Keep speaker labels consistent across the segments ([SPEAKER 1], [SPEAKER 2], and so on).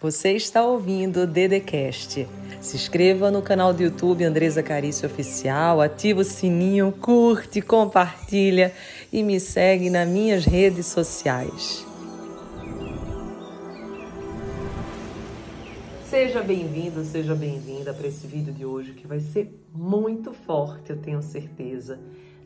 [SPEAKER 1] Você está ouvindo o Dedecast. Se inscreva no canal do YouTube Andresa Carício Oficial, ativa o sininho, curte, compartilha e me segue nas minhas redes sociais. Seja bem-vindo, seja bem-vinda para esse vídeo de hoje que vai ser muito forte, eu tenho certeza.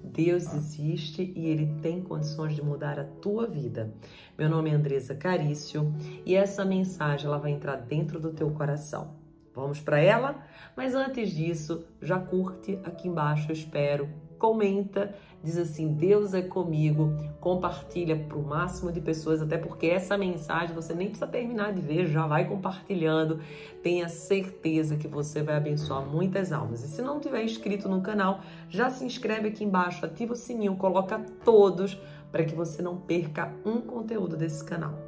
[SPEAKER 1] Deus existe e Ele tem condições de mudar a tua vida. Meu nome é Andresa Carício e essa mensagem ela vai entrar dentro do teu coração. Vamos para ela? Mas antes disso, já curte aqui embaixo, eu espero comenta, diz assim: Deus é comigo, compartilha para o máximo de pessoas, até porque essa mensagem você nem precisa terminar de ver, já vai compartilhando. Tenha certeza que você vai abençoar muitas almas. E se não tiver inscrito no canal, já se inscreve aqui embaixo, ativa o sininho, coloca todos para que você não perca um conteúdo desse canal.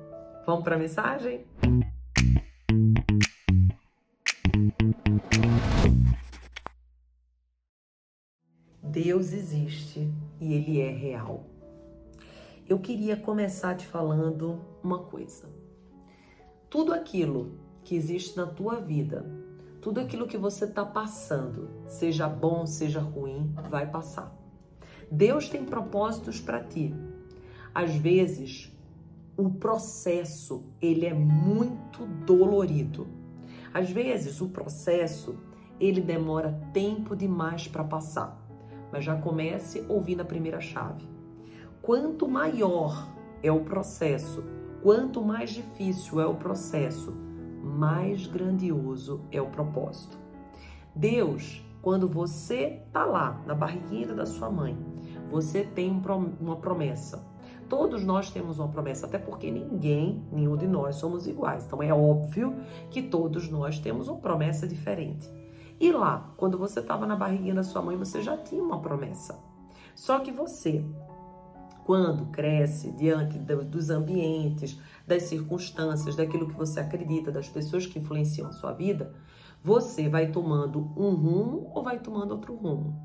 [SPEAKER 1] Vamos para a mensagem? Deus existe e Ele é real. Eu queria começar te falando uma coisa. Tudo aquilo que existe na tua vida, tudo aquilo que você está passando, seja bom, seja ruim, vai passar. Deus tem propósitos para ti. Às vezes, o processo ele é muito dolorido. Às vezes, o processo ele demora tempo demais para passar mas já comece ouvindo a primeira chave. Quanto maior é o processo, quanto mais difícil é o processo, mais grandioso é o propósito. Deus, quando você está lá na barriguinha da sua mãe, você tem uma promessa. Todos nós temos uma promessa, até porque ninguém, nenhum de nós somos iguais. Então é óbvio que todos nós temos uma promessa diferente. E lá, quando você estava na barriguinha da sua mãe, você já tinha uma promessa. Só que você, quando cresce diante dos ambientes, das circunstâncias, daquilo que você acredita, das pessoas que influenciam a sua vida, você vai tomando um rumo ou vai tomando outro rumo.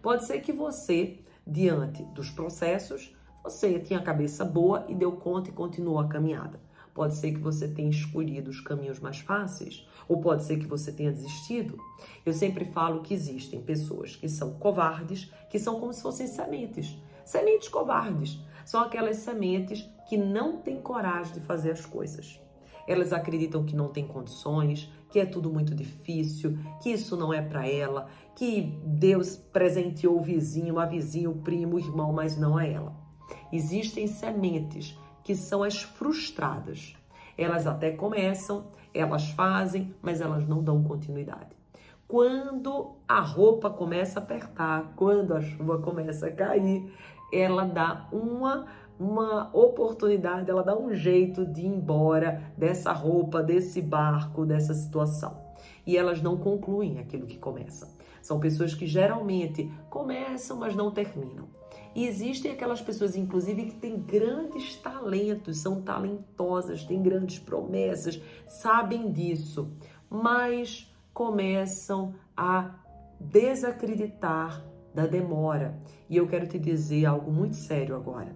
[SPEAKER 1] Pode ser que você, diante dos processos, você tinha a cabeça boa e deu conta e continuou a caminhada. Pode ser que você tenha escolhido os caminhos mais fáceis, ou pode ser que você tenha desistido. Eu sempre falo que existem pessoas que são covardes, que são como se fossem sementes. Sementes covardes são aquelas sementes que não têm coragem de fazer as coisas. Elas acreditam que não tem condições, que é tudo muito difícil, que isso não é para ela, que Deus presenteou o vizinho, a vizinha, o primo, o irmão, mas não a ela. Existem sementes que são as frustradas. Elas até começam, elas fazem, mas elas não dão continuidade. Quando a roupa começa a apertar, quando a chuva começa a cair, ela dá uma uma oportunidade, ela dá um jeito de ir embora dessa roupa, desse barco, dessa situação. E elas não concluem aquilo que começa. São pessoas que geralmente começam, mas não terminam. E existem aquelas pessoas, inclusive, que têm grandes talentos, são talentosas, têm grandes promessas, sabem disso, mas começam a desacreditar da demora. E eu quero te dizer algo muito sério agora.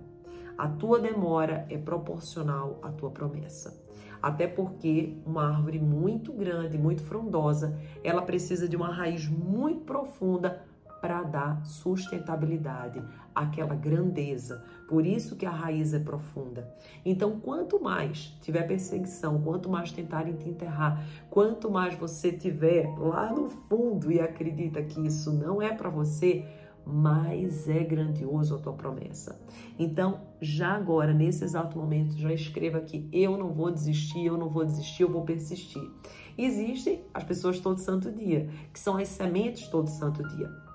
[SPEAKER 1] A tua demora é proporcional à tua promessa. Até porque uma árvore muito grande, muito frondosa, ela precisa de uma raiz muito profunda para dar sustentabilidade àquela grandeza. Por isso que a raiz é profunda. Então, quanto mais tiver perseguição, quanto mais tentarem te enterrar, quanto mais você tiver lá no fundo e acredita que isso não é para você, mais é grandioso a tua promessa. Então, já agora, nesse exato momento, já escreva aqui: eu não vou desistir, eu não vou desistir, eu vou persistir. Existem as pessoas todo santo dia, que são as sementes todo santo dia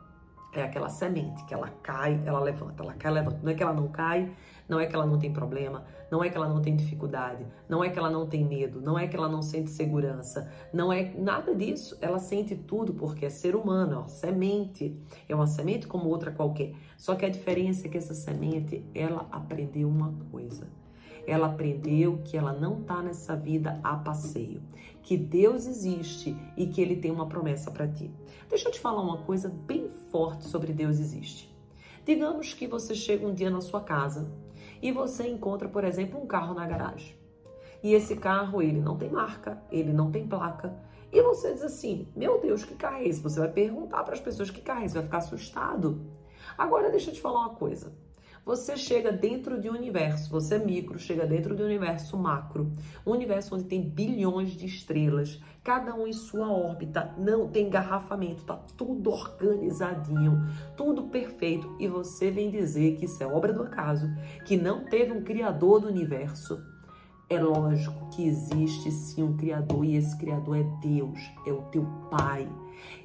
[SPEAKER 1] é aquela semente que ela cai, ela levanta, ela cai, levanta. Não é que ela não cai, não é que ela não tem problema, não é que ela não tem dificuldade, não é que ela não tem medo, não é que ela não sente segurança, não é nada disso. Ela sente tudo porque é ser humano, é uma semente, é uma semente como outra qualquer. Só que a diferença é que essa semente, ela aprendeu uma coisa ela aprendeu que ela não está nessa vida a passeio, que Deus existe e que Ele tem uma promessa para ti. Deixa eu te falar uma coisa bem forte sobre Deus existe. Digamos que você chega um dia na sua casa e você encontra, por exemplo, um carro na garagem. E esse carro, ele não tem marca, ele não tem placa. E você diz assim: Meu Deus, que carro é esse? Você vai perguntar para as pessoas que carro é esse, vai ficar assustado. Agora, deixa eu te falar uma coisa. Você chega dentro de um universo, você é micro, chega dentro de um universo macro, um universo onde tem bilhões de estrelas, cada um em sua órbita, não tem engarrafamento, tá tudo organizadinho, tudo perfeito, e você vem dizer que isso é obra do acaso, que não teve um criador do universo. É lógico que existe sim um Criador e esse Criador é Deus, é o teu Pai.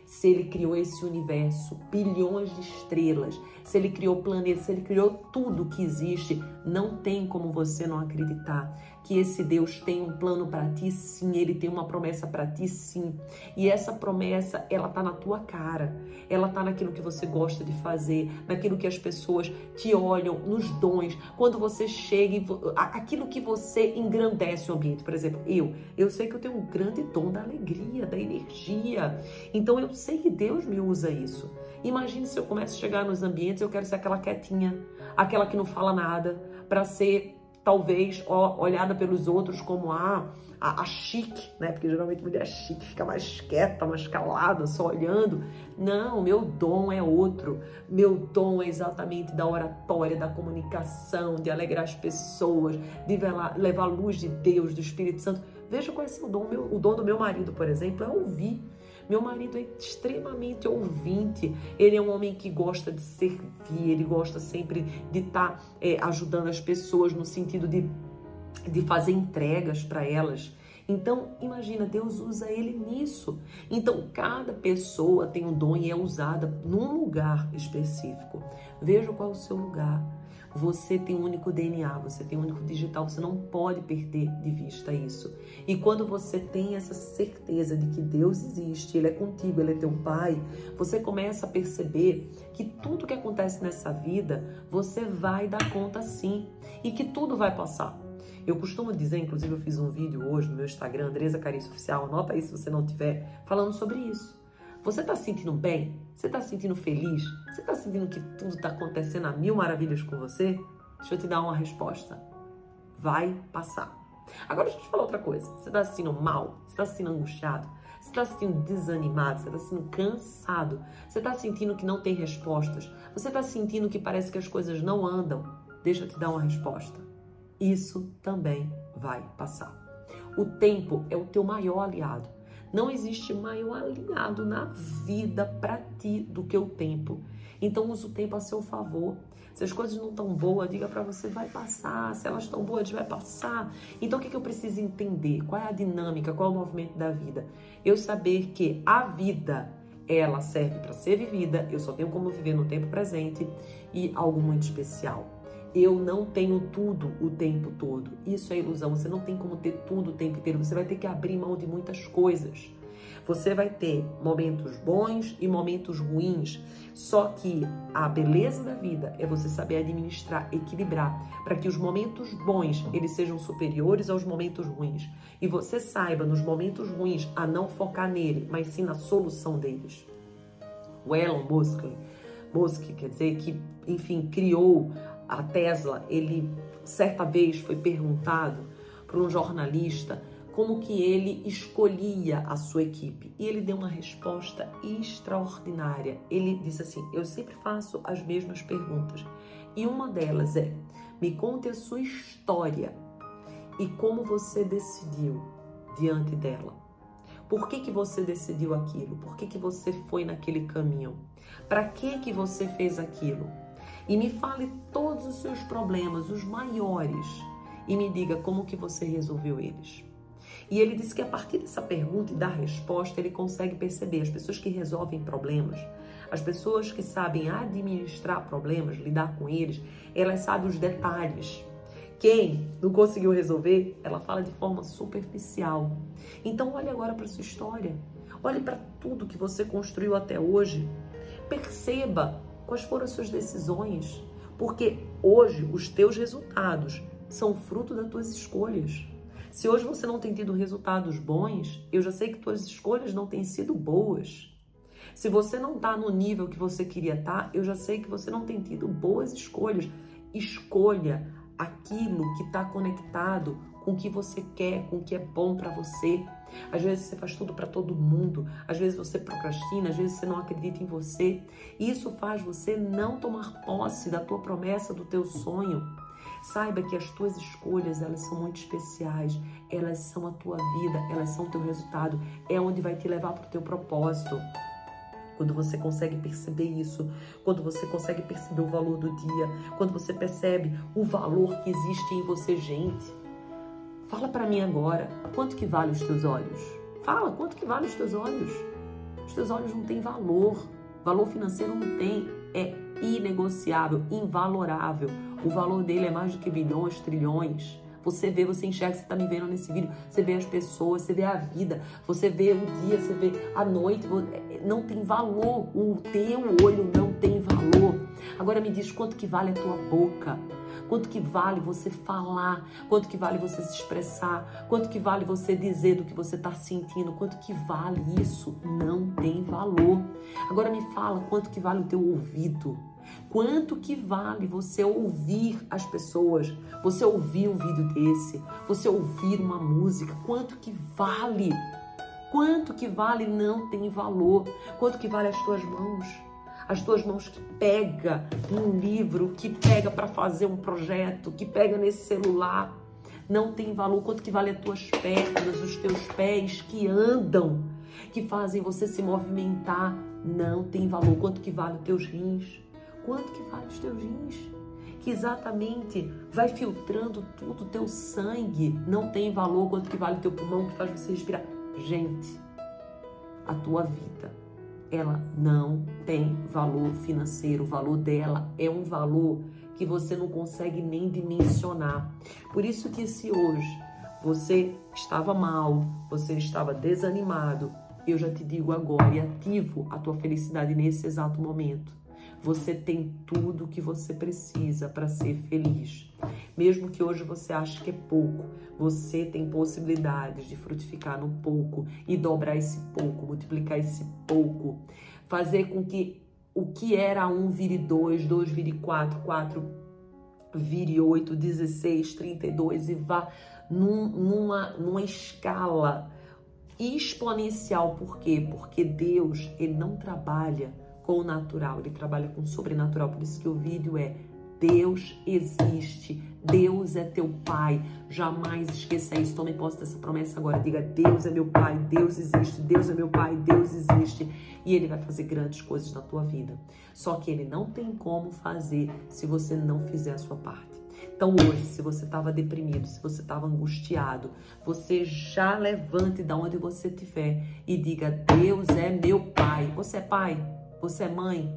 [SPEAKER 1] Se ele criou esse universo, bilhões de estrelas, se ele criou planetas, se ele criou tudo que existe, não tem como você não acreditar que esse Deus tem um plano para ti, sim, ele tem uma promessa para ti, sim. E essa promessa, ela tá na tua cara. Ela tá naquilo que você gosta de fazer, naquilo que as pessoas te olham, nos dons. Quando você chega, aquilo que você engrandece o ambiente. Por exemplo, eu, eu sei que eu tenho um grande dom da alegria, da energia. Então eu sei que Deus me usa isso. Imagine se eu começo a chegar nos ambientes, eu quero ser aquela quietinha, aquela que não fala nada, para ser talvez ó, olhada pelos outros como a, a, a, chique, né? Porque geralmente mulher chique fica mais quieta, mais calada, só olhando. Não, meu dom é outro. Meu dom é exatamente da oratória, da comunicação, de alegrar as pessoas, de levar, levar a luz de Deus, do Espírito Santo. Veja qual é o dom. Meu, o dom do meu marido, por exemplo, é ouvir. Meu marido é extremamente ouvinte. Ele é um homem que gosta de servir, ele gosta sempre de estar tá, é, ajudando as pessoas no sentido de, de fazer entregas para elas. Então, imagina, Deus usa ele nisso. Então, cada pessoa tem um dom e é usada num lugar específico. Veja qual é o seu lugar. Você tem um único DNA, você tem um único digital, você não pode perder de vista isso. E quando você tem essa certeza de que Deus existe, Ele é contigo, Ele é teu Pai, você começa a perceber que tudo que acontece nessa vida, você vai dar conta sim. E que tudo vai passar. Eu costumo dizer, inclusive eu fiz um vídeo hoje no meu Instagram, Andresa Carício Oficial, anota aí se você não tiver, falando sobre isso. Você está se sentindo bem? Você está se sentindo feliz? Você está sentindo que tudo está acontecendo a mil maravilhas com você? Deixa eu te dar uma resposta. Vai passar. Agora deixa eu te falar outra coisa. Você está se sentindo mal? Você está se sentindo angustiado? Você está se sentindo desanimado? Você está se sentindo cansado? Você está sentindo que não tem respostas? Você está sentindo que parece que as coisas não andam? Deixa eu te dar uma resposta. Isso também vai passar. O tempo é o teu maior aliado. Não existe maior alinhado na vida para ti do que o tempo. Então use o tempo a seu favor. Se as coisas não estão boas, diga para você, vai passar. Se elas estão boas, vai passar. Então o que, que eu preciso entender? Qual é a dinâmica? Qual é o movimento da vida? Eu saber que a vida ela serve para ser vivida, eu só tenho como viver no tempo presente e algo muito especial eu não tenho tudo o tempo todo. Isso é ilusão. Você não tem como ter tudo o tempo inteiro. Você vai ter que abrir mão de muitas coisas. Você vai ter momentos bons e momentos ruins. Só que a beleza da vida é você saber administrar, equilibrar, para que os momentos bons eles sejam superiores aos momentos ruins. E você saiba nos momentos ruins a não focar nele, mas sim na solução deles. O Elon Musk, Musk quer dizer que, enfim, criou a Tesla, ele certa vez foi perguntado por um jornalista como que ele escolhia a sua equipe. E ele deu uma resposta extraordinária. Ele disse assim: "Eu sempre faço as mesmas perguntas. E uma delas é: me conte a sua história e como você decidiu diante dela. Por que, que você decidiu aquilo? Por que, que você foi naquele caminho? Para que que você fez aquilo? E me fale todos os seus problemas, os maiores, e me diga como que você resolveu eles. E ele disse que a partir dessa pergunta e da resposta ele consegue perceber as pessoas que resolvem problemas, as pessoas que sabem administrar problemas, lidar com eles, elas sabem os detalhes. Quem não conseguiu resolver, ela fala de forma superficial. Então olhe agora para sua história. Olhe para tudo que você construiu até hoje. Perceba Quais foram as suas decisões? Porque hoje os teus resultados são fruto das tuas escolhas. Se hoje você não tem tido resultados bons, eu já sei que tuas escolhas não têm sido boas. Se você não está no nível que você queria estar, tá, eu já sei que você não tem tido boas escolhas. Escolha aquilo que está conectado com o que você quer, com o que é bom para você. Às vezes você faz tudo para todo mundo, às vezes você procrastina, às vezes você não acredita em você. Isso faz você não tomar posse da tua promessa, do teu sonho. Saiba que as tuas escolhas, elas são muito especiais, elas são a tua vida, elas são o teu resultado, é onde vai te levar para o teu propósito. Quando você consegue perceber isso, quando você consegue perceber o valor do dia, quando você percebe o valor que existe em você, gente. Fala para mim agora, quanto que vale os teus olhos? Fala, quanto que vale os teus olhos? Os teus olhos não têm valor. Valor financeiro não tem, é inegociável, invalorável. O valor dele é mais do que bilhões, trilhões. Você vê, você enxerga, você está me vendo nesse vídeo, você vê as pessoas, você vê a vida, você vê o dia, você vê a noite, é, não tem valor, o teu olho não tem. Agora me diz quanto que vale a tua boca, quanto que vale você falar, quanto que vale você se expressar, quanto que vale você dizer do que você está sentindo, quanto que vale isso? Não tem valor. Agora me fala quanto que vale o teu ouvido. Quanto que vale você ouvir as pessoas? Você ouvir um vídeo desse? Você ouvir uma música? Quanto que vale? Quanto que vale não tem valor. Quanto que vale as tuas mãos? As tuas mãos que pega um livro, que pega para fazer um projeto, que pega nesse celular, não tem valor. Quanto que vale as tuas pernas, os teus pés que andam, que fazem você se movimentar, não tem valor. Quanto que vale os teus rins? quanto que vale os teus rins? Que exatamente vai filtrando tudo, o teu sangue não tem valor, quanto que vale o teu pulmão que faz você respirar. Gente, a tua vida, ela não tem valor financeiro, o valor dela é um valor que você não consegue nem dimensionar. Por isso que se hoje você estava mal, você estava desanimado, eu já te digo agora e ativo a tua felicidade nesse exato momento. Você tem tudo o que você precisa para ser feliz. Mesmo que hoje você ache que é pouco, você tem possibilidades de frutificar no pouco e dobrar esse pouco, multiplicar esse pouco, fazer com que o que era um vire dois, dois vire quatro, quatro vire oito, dezesseis, trinta e dois e vá num, numa, numa escala exponencial. Por quê? Porque Deus, ele não trabalha com o natural, ele trabalha com o sobrenatural. Por isso que o vídeo é Deus existe, Deus é teu Pai. Jamais esqueça isso. Tome posse dessa promessa agora. Diga: Deus é meu Pai, Deus existe, Deus é meu Pai, Deus existe. E Ele vai fazer grandes coisas na tua vida. Só que Ele não tem como fazer se você não fizer a sua parte. Então hoje, se você estava deprimido, se você estava angustiado, você já levante da onde você estiver e diga: Deus é meu Pai. Você é pai? Você é mãe?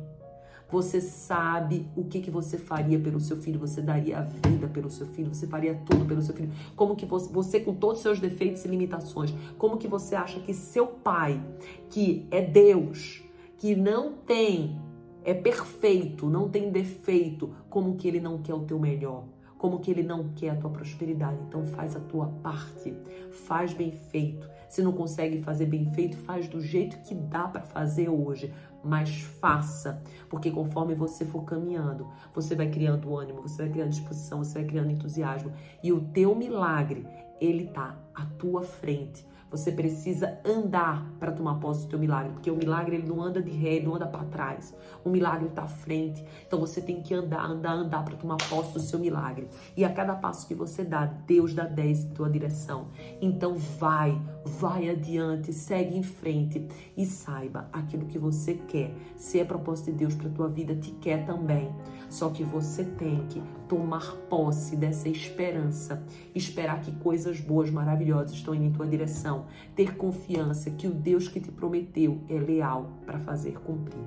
[SPEAKER 1] Você sabe o que, que você faria pelo seu filho, você daria a vida pelo seu filho, você faria tudo pelo seu filho. Como que você, você com todos os seus defeitos e limitações, como que você acha que seu pai, que é Deus, que não tem, é perfeito, não tem defeito, como que ele não quer o teu melhor? como que ele não quer a tua prosperidade. Então faz a tua parte, faz bem feito. Se não consegue fazer bem feito, faz do jeito que dá para fazer hoje, mas faça, porque conforme você for caminhando, você vai criando ânimo, você vai criando disposição, você vai criando entusiasmo e o teu milagre, ele tá à tua frente. Você precisa andar para tomar posse do teu milagre, porque o milagre ele não anda de ré, não anda para trás. O milagre está à frente. Então você tem que andar, andar, andar para tomar posse do seu milagre. E a cada passo que você dá, Deus dá 10 em tua direção. Então vai, vai adiante, segue em frente e saiba aquilo que você quer. Se é propósito de Deus para tua vida, te quer também. Só que você tem que tomar posse dessa esperança, esperar que coisas boas, maravilhosas estão indo em tua direção, ter confiança que o Deus que te prometeu é leal para fazer cumprir.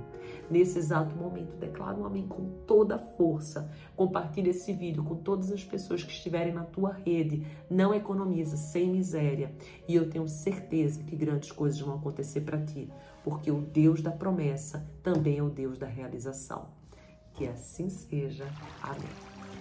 [SPEAKER 1] Nesse exato momento, declara um amém com toda a força. Compartilhe esse vídeo com todas as pessoas que estiverem na tua rede. Não economiza, sem miséria. E eu tenho certeza que grandes coisas vão acontecer para ti, porque o Deus da promessa também é o Deus da realização. Que assim seja. Amém.